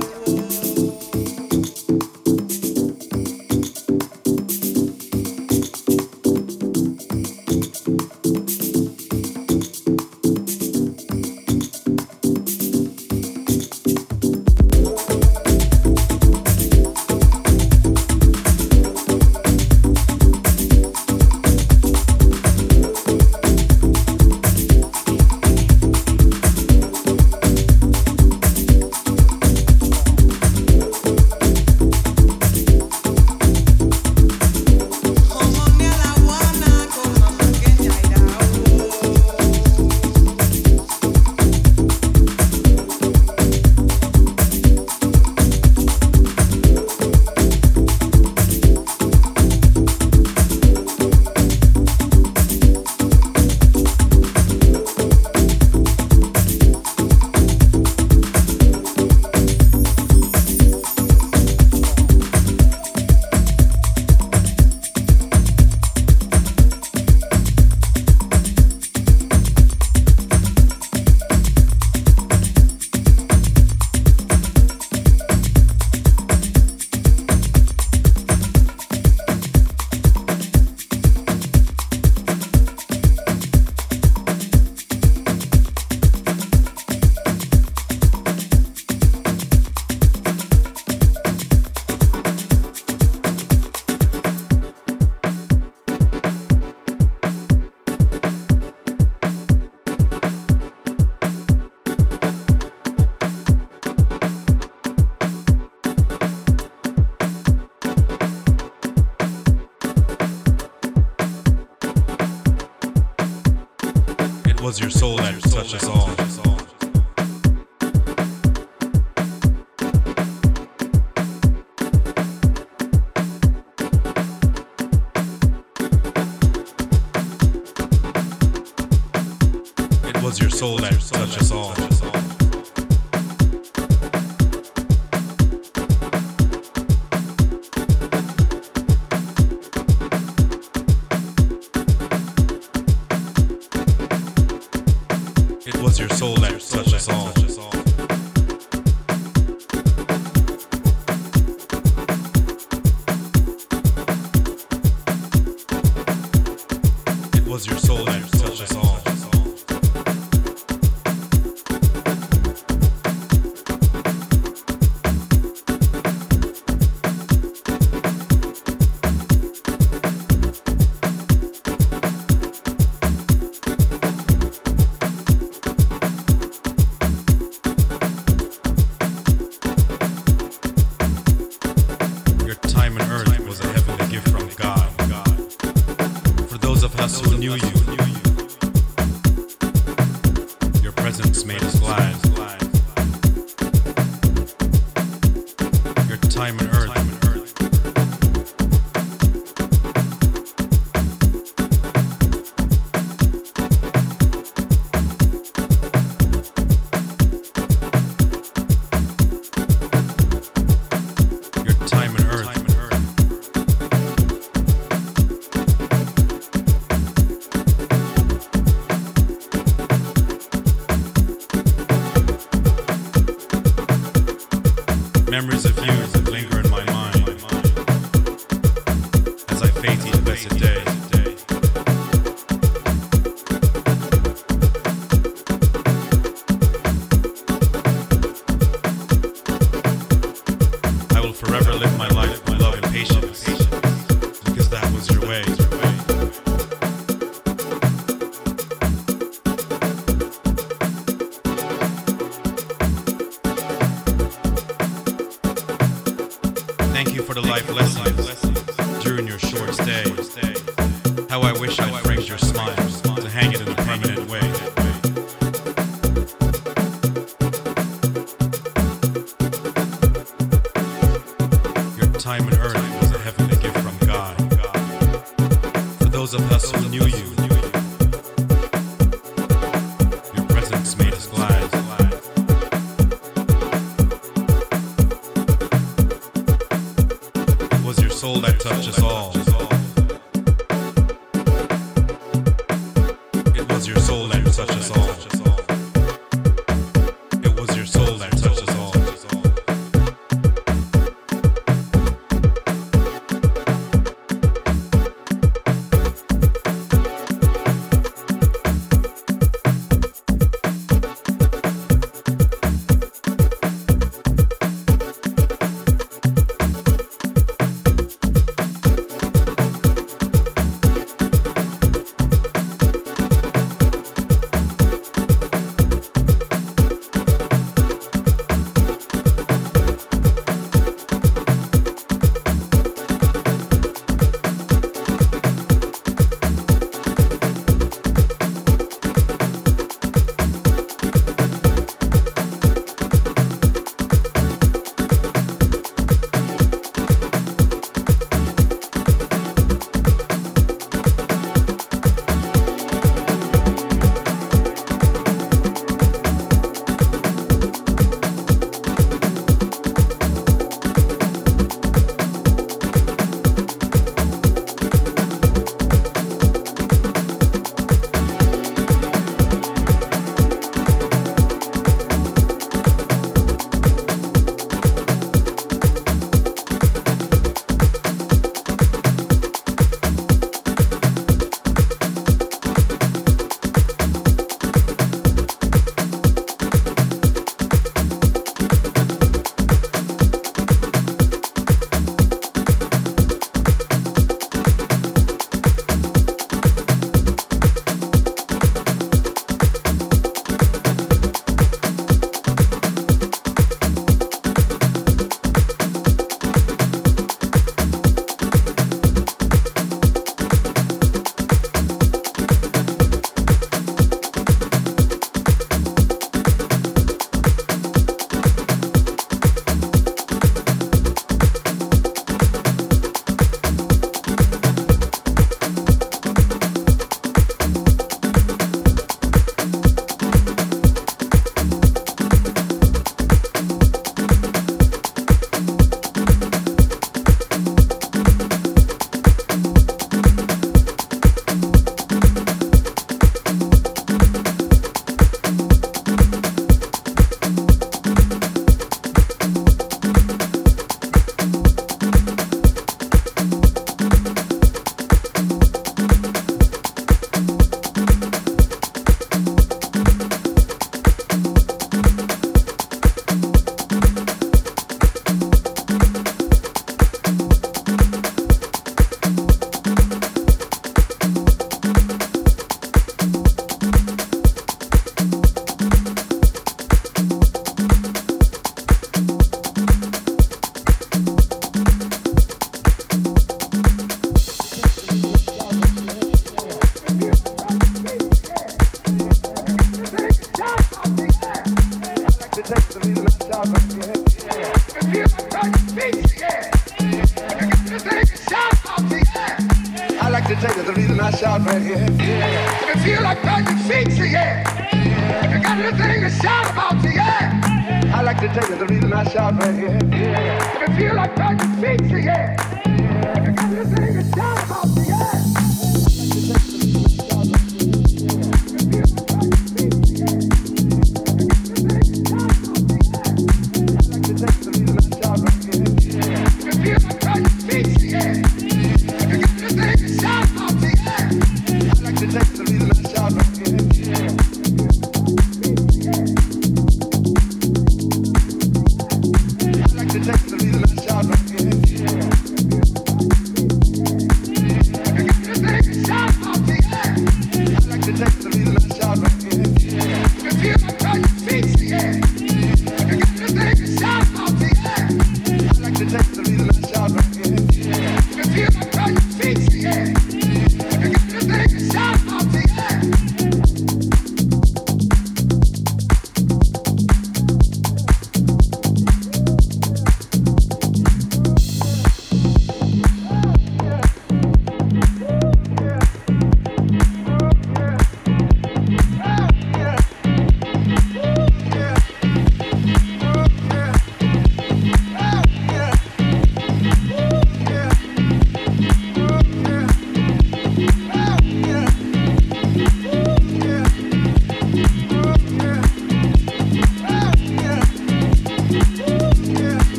Thank you. soul that memories of you.